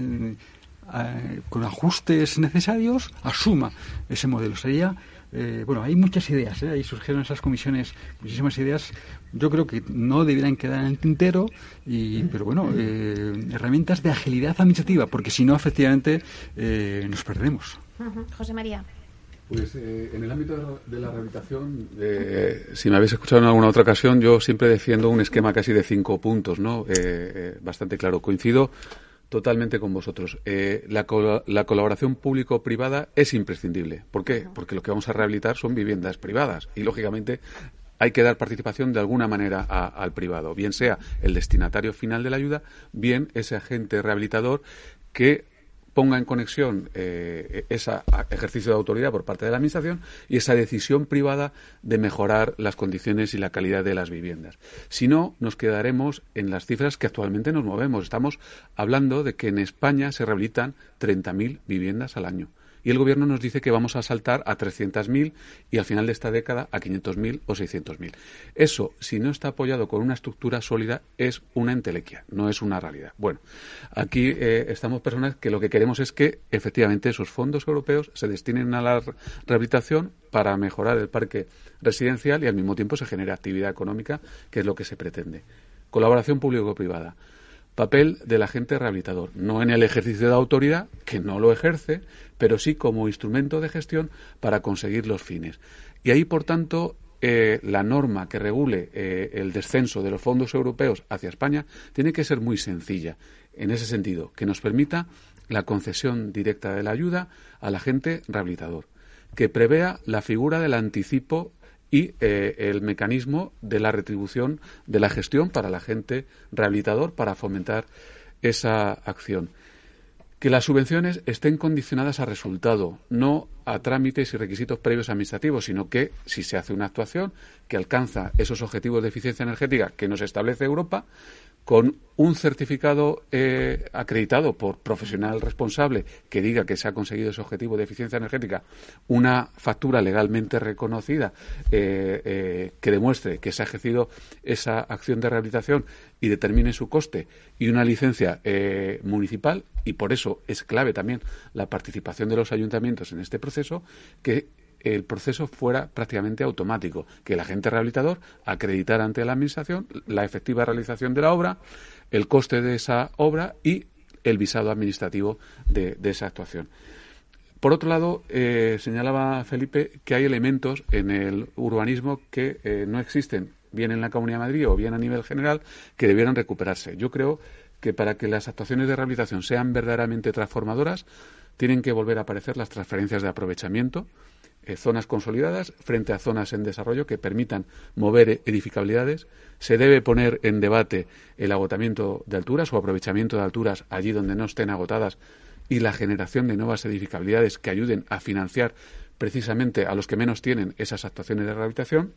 [SPEAKER 5] con ajustes necesarios, asuma ese modelo. Sería eh, bueno, hay muchas ideas, ¿eh? ahí surgieron esas comisiones, muchísimas ideas. Yo creo que no debieran quedar en el tintero, y, pero bueno, eh, herramientas de agilidad administrativa, porque si no, efectivamente, nos perdemos.
[SPEAKER 1] José María.
[SPEAKER 4] Pues en el ámbito de la rehabilitación, si me habéis escuchado en alguna otra ocasión, yo siempre defiendo un esquema casi de cinco puntos, ¿no? bastante claro. Coincido Totalmente con vosotros. Eh, la, colaboración público-privada es imprescindible. ¿Por qué? Porque lo que vamos a rehabilitar son viviendas privadas y, lógicamente, hay que dar participación de alguna manera al privado, bien sea el destinatario final de la ayuda, bien ese agente rehabilitador que ponga en conexión eh, ese ejercicio de autoridad por parte de la Administración y esa decisión privada de mejorar las condiciones y la calidad de las viviendas. Si no, nos quedaremos en las cifras que actualmente nos movemos. Estamos hablando de que en España se rehabilitan 30.000 viviendas al año y el gobierno nos dice que vamos a saltar a 300.000 y al final de esta década a 500.000 o 600.000. Eso, si no está apoyado con una estructura sólida, es una entelequia, no es una realidad. Bueno, aquí eh, estamos personas que lo que queremos es que efectivamente esos fondos europeos se destinen a la rehabilitación para mejorar el parque residencial y al mismo tiempo se genere actividad económica, que es lo que se pretende. Colaboración público-privada papel del agente rehabilitador, no en el ejercicio de autoridad, que no lo ejerce, pero sí como instrumento de gestión para conseguir los fines. Y ahí, por tanto, eh, la norma que regule eh, el descenso de los fondos europeos hacia España tiene que ser muy sencilla, en ese sentido, que nos permita la concesión directa de la ayuda al agente rehabilitador, que prevea la figura del anticipo y eh, el mecanismo de la retribución de la gestión para el agente rehabilitador para fomentar esa acción. Que las subvenciones estén condicionadas a resultado, no a trámites y requisitos previos administrativos, sino que si se hace una actuación que alcanza esos objetivos de eficiencia energética que nos establece Europa, con un certificado eh, acreditado por profesional responsable que diga que se ha conseguido ese objetivo de eficiencia energética, una factura legalmente reconocida eh, eh, que demuestre que se ha ejercido esa acción de rehabilitación y determine su coste y una licencia municipal, y por eso es clave también la participación de los ayuntamientos en este proceso, que el proceso fuera prácticamente automático, que el agente rehabilitador acreditara ante la Administración la efectiva realización de la obra, el coste de esa obra y el visado administrativo de, esa actuación. Por otro lado, eh, señalaba Felipe que hay elementos en el urbanismo que eh, no existen, bien en la Comunidad de Madrid o bien a nivel general, que debieran recuperarse. Yo creo que para que las actuaciones de rehabilitación sean verdaderamente transformadoras, tienen que volver a aparecer las transferencias de aprovechamiento, eh, zonas consolidadas frente a zonas en desarrollo que permitan mover edificabilidades. Se debe poner en debate el agotamiento de alturas o aprovechamiento de alturas allí donde no estén agotadas y la generación de nuevas edificabilidades que ayuden a financiar precisamente a los que menos tienen esas actuaciones de rehabilitación.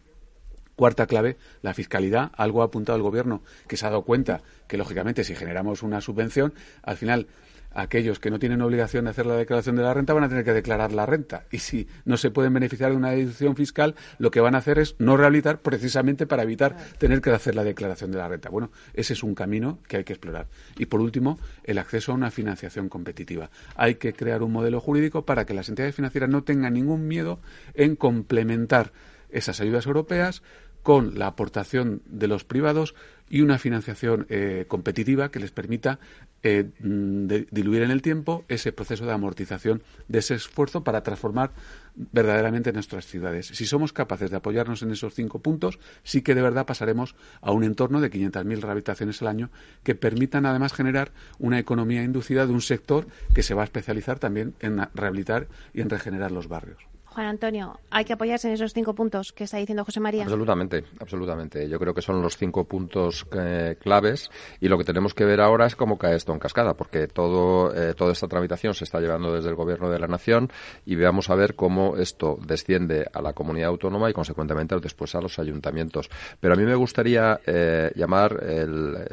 [SPEAKER 4] Cuarta clave, la fiscalidad. Algo ha apuntado el Gobierno que se ha dado cuenta que, lógicamente, si generamos una subvención, al final aquellos que no tienen obligación de hacer la declaración de la renta van a tener que declarar la renta. Y si no se pueden beneficiar de una deducción fiscal, lo que van a hacer es no rehabilitar precisamente para evitar tener que hacer la declaración de la renta. Bueno, ese es un camino que hay que explorar. Y por último, el acceso a una financiación competitiva. Hay que crear un modelo jurídico para que las entidades financieras no tengan ningún miedo en complementar esas ayudas europeas con la aportación de los privados y una financiación eh, competitiva que les permita eh, mm, diluir en el tiempo ese proceso de amortización de ese esfuerzo para transformar verdaderamente nuestras ciudades. Si somos capaces de apoyarnos en esos cinco puntos, sí que de verdad pasaremos a un entorno de 500.000 rehabilitaciones al año que permitan además generar una economía inducida de un sector que se va a especializar también en rehabilitar y en regenerar los barrios.
[SPEAKER 1] Juan Antonio, hay que apoyarse en esos cinco puntos que está diciendo José María.
[SPEAKER 3] Absolutamente, absolutamente. Yo creo que son los cinco puntos eh, claves y lo que tenemos que ver ahora es cómo cae esto en cascada, porque todo, eh, toda esta tramitación se está llevando desde el Gobierno de la Nación y veamos a ver cómo esto desciende a la comunidad autónoma y, consecuentemente, después a los ayuntamientos. Pero a mí me gustaría eh, llamar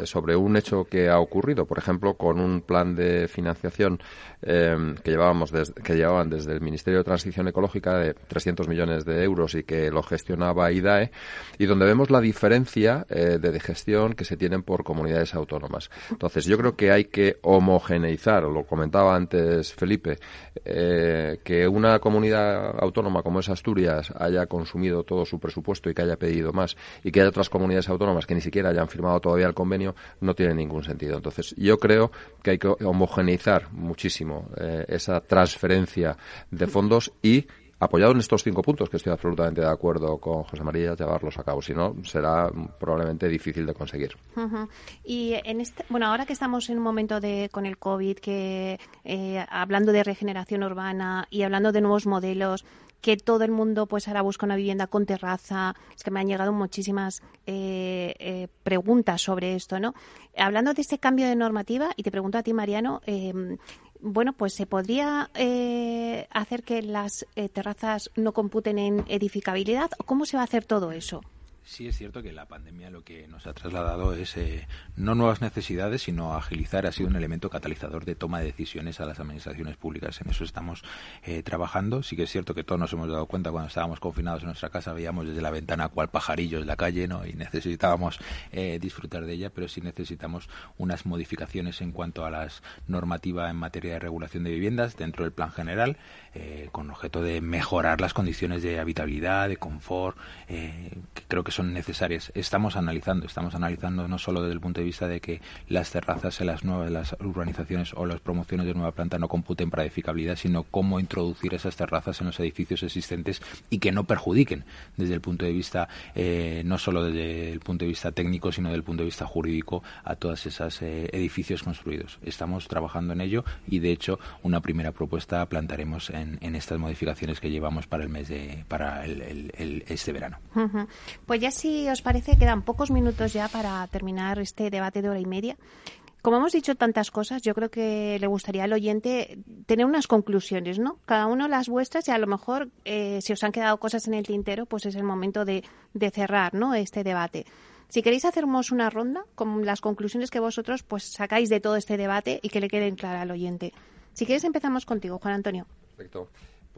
[SPEAKER 3] sobre un hecho que ha ocurrido, por ejemplo, con un plan de financiación que, llevábamos que llevaban desde el Ministerio de Transición Ecológica de 300 millones de euros y que lo gestionaba IDAE, y donde vemos la diferencia eh, de gestión que se tienen por comunidades autónomas. Entonces, yo creo que hay que homogeneizar, lo comentaba antes Felipe, eh, que una comunidad autónoma como es Asturias haya consumido todo su presupuesto y que haya pedido más, y que haya otras comunidades autónomas que ni siquiera hayan firmado todavía el convenio, no tiene ningún sentido. Entonces, yo creo que hay que homogeneizar muchísimo eh, esa transferencia de fondos y apoyado en estos cinco puntos, que estoy absolutamente de acuerdo con José María, llevarlos a cabo. Si no, será probablemente difícil de conseguir.
[SPEAKER 1] Y en este, bueno, ahora que estamos en un momento de con el COVID, que eh, hablando de regeneración urbana y hablando de nuevos modelos, que todo el mundo pues ahora busca una vivienda con terraza. Es que me han llegado muchísimas eh, eh, preguntas sobre esto, ¿no? Hablando de este cambio de normativa, y te pregunto a ti, Mariano, bueno, pues se podría eh, hacer que las eh, terrazas no computen en edificabilidad. ¿Cómo se va a hacer todo eso?
[SPEAKER 2] Sí es cierto que la pandemia lo que nos ha trasladado es eh, no nuevas necesidades, sino agilizar. Ha sido un elemento catalizador de toma de decisiones a las administraciones públicas. En eso estamos eh, trabajando. Sí que es cierto que todos nos hemos dado cuenta cuando estábamos confinados en nuestra casa, veíamos desde la ventana cual pajarillo en la calle, ¿no? Y necesitábamos eh, disfrutar de ella, pero sí necesitamos unas modificaciones en cuanto a las normativas en materia de regulación de viviendas dentro del plan general, con objeto de mejorar las condiciones de habitabilidad, de confort, que creo que son necesarias. Estamos analizando, estamos analizando no solo desde el punto de vista de que las terrazas en las nuevas urbanizaciones o las promociones de nueva planta no computen para edificabilidad, sino cómo introducir esas terrazas en los edificios existentes y que no perjudiquen desde el punto de vista eh, no solo desde el punto de vista técnico, sino desde el punto de vista jurídico a todos esos eh, edificios construidos. Estamos trabajando en ello y de hecho una primera propuesta plantaremos en, estas modificaciones que llevamos para el mes de para el, este verano.
[SPEAKER 1] Pues ya si os parece, quedan pocos minutos ya para terminar este debate de hora y media. Como hemos dicho tantas cosas, yo creo que le gustaría al oyente tener unas conclusiones, ¿no? Cada uno las vuestras y a lo mejor eh, si os han quedado cosas en el tintero, pues es el momento de, cerrar, ¿no? Este debate. Si queréis hacernos una ronda con las conclusiones que vosotros pues sacáis de todo este debate y que le queden claras al oyente. Si quieres empezamos contigo, Juan Antonio.
[SPEAKER 3] Perfecto.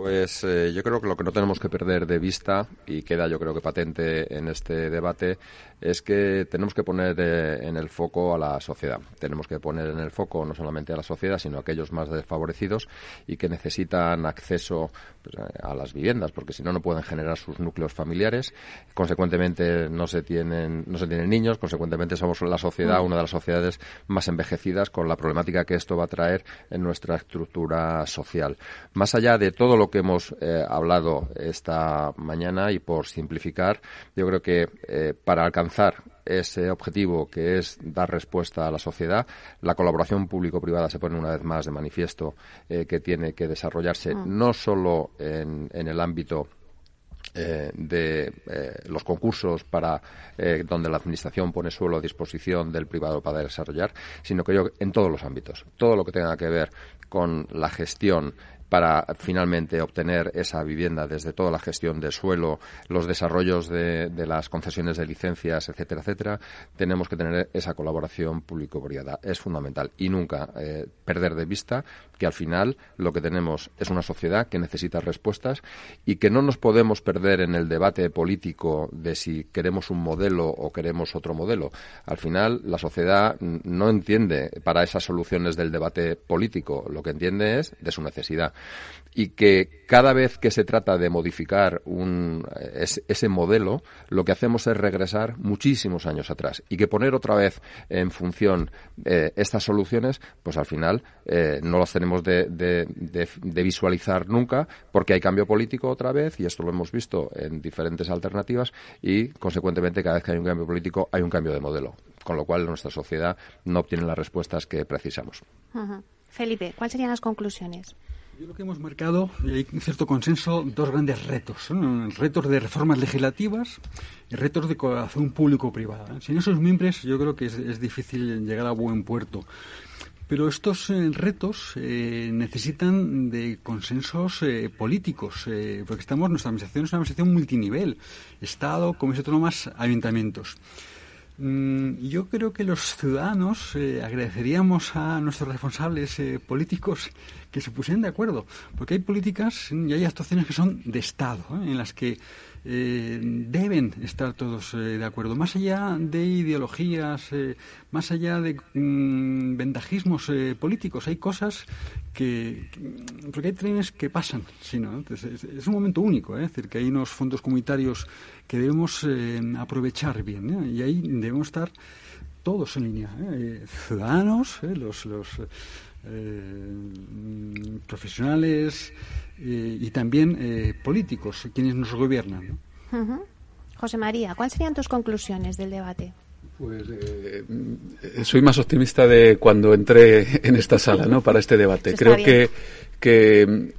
[SPEAKER 3] Pues eh, yo creo que lo que no tenemos que perder de vista, y queda yo creo que patente en este debate, es que tenemos que poner eh, en el foco a la sociedad. Tenemos que poner en el foco no solamente a la sociedad, sino a aquellos más desfavorecidos y que necesitan acceso pues, a las viviendas, porque si no, no pueden generar sus núcleos familiares. Consecuentemente, no se tienen, no se tienen niños. Consecuentemente, somos la sociedad, mm. una de las sociedades más envejecidas con la problemática que esto va a traer en nuestra estructura social. Más allá de todo lo que hemos eh, hablado esta mañana y por simplificar, yo creo que eh, para alcanzar ese objetivo que es dar respuesta a la sociedad. La colaboración público-privada se pone una vez más de manifiesto eh, que tiene que desarrollarse ah. no solo en, el ámbito de los concursos para donde la administración pone suelo a disposición del privado para desarrollar, sino que yo en todos los ámbitos, todo lo que tenga que ver con la gestión para finalmente obtener esa vivienda desde toda la gestión de suelo, los desarrollos de, las concesiones de licencias, etcétera, etcétera, tenemos que tener esa colaboración público-privada. Es fundamental y nunca eh, perder de vista que al final lo que tenemos es una sociedad que necesita respuestas y que no nos podemos perder en el debate político de si queremos un modelo o queremos otro modelo. Al final, la sociedad no entiende para esas soluciones del debate político, lo que entiende es de su necesidad. Y que cada vez que se trata de modificar un, ese modelo, lo que hacemos es regresar muchísimos años atrás. Y que poner otra vez en función eh, estas soluciones, pues al final eh, no las tenemos de, de visualizar nunca, porque hay cambio político otra vez, y esto lo hemos visto en diferentes alternativas, y consecuentemente cada vez que hay un cambio político hay un cambio de modelo con lo cual nuestra sociedad no obtiene las respuestas que precisamos.
[SPEAKER 1] Felipe, ¿cuáles serían las conclusiones?
[SPEAKER 5] Yo creo que hemos marcado, y hay cierto consenso, dos grandes retos. Retos de reformas legislativas y retos de colaboración público-privada. Sin esos miembros yo creo que es, difícil llegar a buen puerto. Pero estos eh, retos eh, necesitan de consensos eh, políticos, porque estamos, nuestra administración es una administración multinivel, Estado, comunidades autónomas, ayuntamientos. Mm, yo creo que los ciudadanos eh, agradeceríamos a nuestros responsables eh, políticos que se pusieran de acuerdo, porque hay políticas y hay actuaciones que son de Estado, ¿eh? en las que eh, deben estar todos eh, de acuerdo. Más allá de ideologías, eh, más allá de mm, ventajismos políticos, hay cosas que, Porque hay trenes que pasan, sí, ¿no? es, un momento único, es decir, que hay unos fondos comunitarios que debemos aprovechar bien, y ahí debemos estar todos en línea, ciudadanos, los, los profesionales, eh, y también eh, políticos, quienes nos gobiernan.
[SPEAKER 1] José María, ¿cuáles serían tus conclusiones del debate?
[SPEAKER 4] Pues eh, soy más optimista de cuando entré en esta sala, ¿no? Para este debate. Creo que que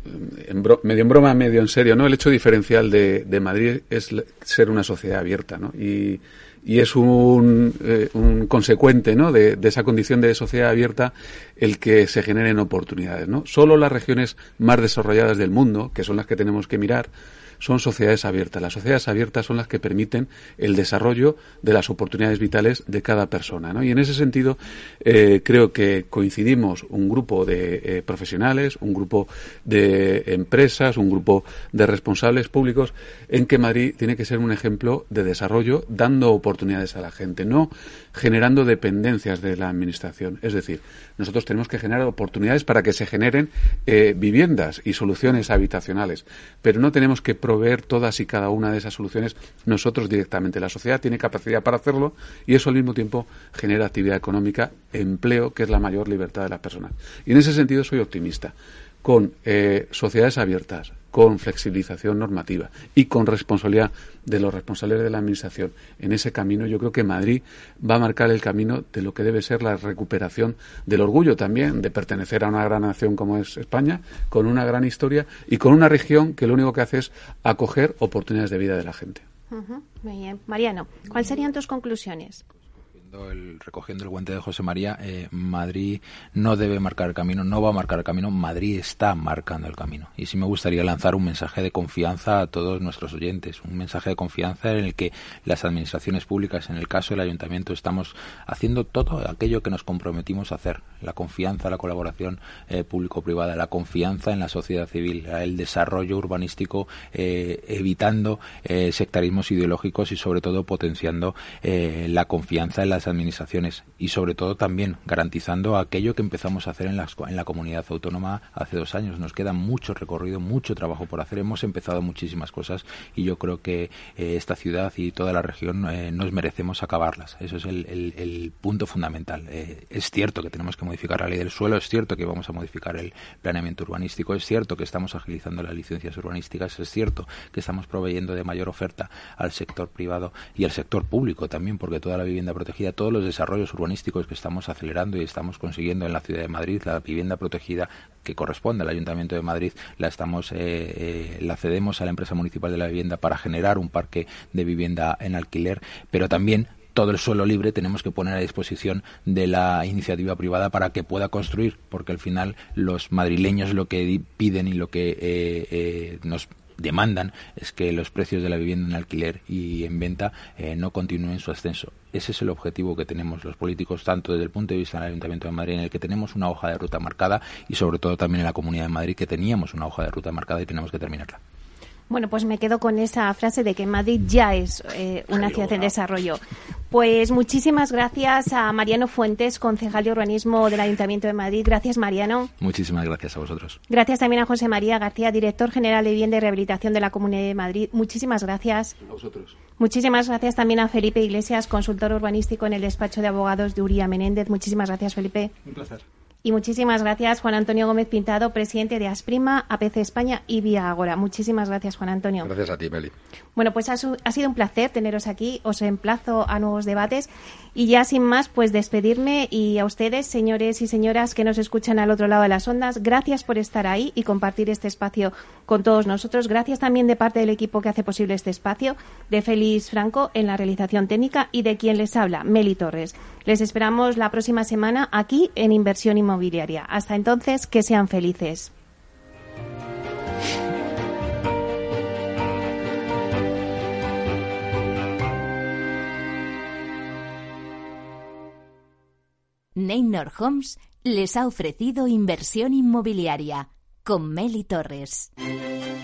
[SPEAKER 4] medio en broma, medio en serio, ¿no? El hecho diferencial de, de Madrid es ser una sociedad abierta, ¿no? Y y es un, eh, un consecuente ¿no? de, de, esa condición de sociedad abierta el que se generen oportunidades. ¿no? Solo las regiones más desarrolladas del mundo, que son las que tenemos que mirar, son sociedades abiertas. Las sociedades abiertas son las que permiten el desarrollo de las oportunidades vitales de cada persona. ¿no? Y en ese sentido, eh, creo que coincidimos un grupo de eh, profesionales, un grupo de empresas, un grupo de responsables públicos en que Madrid tiene que ser un ejemplo de desarrollo dando oportunidades a la gente, no generando dependencias de la Administración. Es decir, nosotros tenemos que generar oportunidades para que se generen eh, viviendas y soluciones habitacionales, pero no tenemos que proveer todas y cada una de esas soluciones nosotros directamente. La sociedad tiene capacidad para hacerlo y eso al mismo tiempo genera actividad económica, empleo, que es la mayor libertad de las personas. Y en ese sentido soy optimista con eh, sociedades abiertas, con flexibilización normativa y con responsabilidad de los responsables de la Administración en ese camino, yo creo que Madrid va a marcar el camino de lo que debe ser la recuperación del orgullo también de pertenecer a una gran nación como es España, con una gran historia y con una región que lo único que hace es acoger oportunidades de vida de la gente.
[SPEAKER 1] Mariano, ¿cuáles serían tus conclusiones?
[SPEAKER 2] Recogiendo el guante de José María, eh, Madrid no debe marcar el camino, no va a marcar el camino, Madrid está marcando el camino. Y sí me gustaría lanzar un mensaje de confianza a todos nuestros oyentes, un mensaje de confianza en el que las administraciones públicas, en el caso del ayuntamiento, estamos haciendo todo aquello que nos comprometimos a hacer. La confianza, la colaboración eh, público-privada, la confianza en la sociedad civil, el desarrollo urbanístico, eh, evitando sectarismos ideológicos y sobre todo potenciando la confianza en las administraciones y sobre todo también garantizando aquello que empezamos a hacer en, en la comunidad autónoma hace dos años. Nos queda mucho recorrido, mucho trabajo por hacer. Hemos empezado muchísimas cosas y yo creo que eh, esta ciudad y toda la región eh, nos merecemos acabarlas. Eso es el, punto fundamental. Eh, es cierto que tenemos que modificar la ley del suelo, es cierto que vamos a modificar el planeamiento urbanístico, es cierto que estamos agilizando las licencias urbanísticas, es cierto que estamos proveyendo de mayor oferta al sector privado y al sector público también, porque toda la vivienda protegida todos los desarrollos urbanísticos que estamos acelerando y estamos consiguiendo en la ciudad de Madrid, la vivienda protegida que corresponde al Ayuntamiento de Madrid, la estamos, eh, eh, la cedemos a la empresa municipal de la vivienda para generar un parque de vivienda en alquiler, pero también todo el suelo libre tenemos que poner a disposición de la iniciativa privada para que pueda construir, porque al final los madrileños lo que piden y lo que eh, eh, nos demandan es que los precios de la vivienda en alquiler y en venta eh, no continúen su ascenso. Ese es el objetivo que tenemos los políticos, tanto desde el punto de vista del Ayuntamiento de Madrid, en el que tenemos una hoja de ruta marcada, y sobre todo también en la Comunidad de Madrid, que teníamos una hoja de ruta marcada y tenemos que terminarla.
[SPEAKER 1] Bueno, pues me quedo con esa frase de que Madrid ya es eh, una ciudad en desarrollo. Pues muchísimas gracias a Mariano Fuentes, concejal de urbanismo del Ayuntamiento de Madrid. Gracias, Mariano.
[SPEAKER 2] Muchísimas gracias a vosotros.
[SPEAKER 1] Gracias también a José María García, director general de Vivienda y Rehabilitación de la Comunidad de Madrid. Muchísimas gracias.
[SPEAKER 2] A vosotros.
[SPEAKER 1] Muchísimas gracias también a Felipe Iglesias, consultor urbanístico en el despacho de abogados de Uría Menéndez. Muchísimas gracias, Felipe.
[SPEAKER 5] Un placer.
[SPEAKER 1] Y muchísimas gracias, Juan Antonio Gómez Pintado, presidente de Asprima, APC España y Vía Agora. Muchísimas gracias, Juan Antonio.
[SPEAKER 3] Gracias a ti, Meli.
[SPEAKER 1] Bueno, pues ha, ha, sido un placer teneros aquí. Os emplazo a nuevos debates. Y ya sin más, pues despedirme y a ustedes, señores y señoras que nos escuchan al otro lado de las ondas, gracias por estar ahí y compartir este espacio con todos nosotros. Gracias también de parte del equipo que hace posible este espacio, de Félix Franco en la realización técnica y de quien les habla, Meli Torres. Les esperamos la próxima semana aquí en Inversión Inmobiliaria. Hasta entonces, que sean felices.
[SPEAKER 8] Neynor Homes les ha ofrecido inversión inmobiliaria con Meli Torres.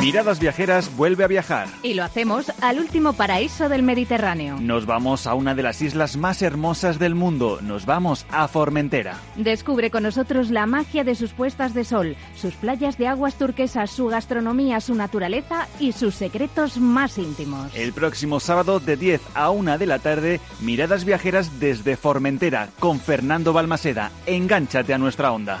[SPEAKER 7] Miradas Viajeras vuelve a viajar.
[SPEAKER 8] Y lo hacemos al último paraíso del Mediterráneo.
[SPEAKER 7] Nos vamos a una de las islas más hermosas del mundo. Nos vamos a Formentera.
[SPEAKER 8] Descubre con nosotros la magia de sus puestas de sol, sus playas de aguas turquesas, su gastronomía, su naturaleza y sus secretos más íntimos.
[SPEAKER 7] El próximo sábado de 10 a 1 de la tarde, Miradas Viajeras desde Formentera con Fernando Balmaseda. Engánchate a nuestra onda.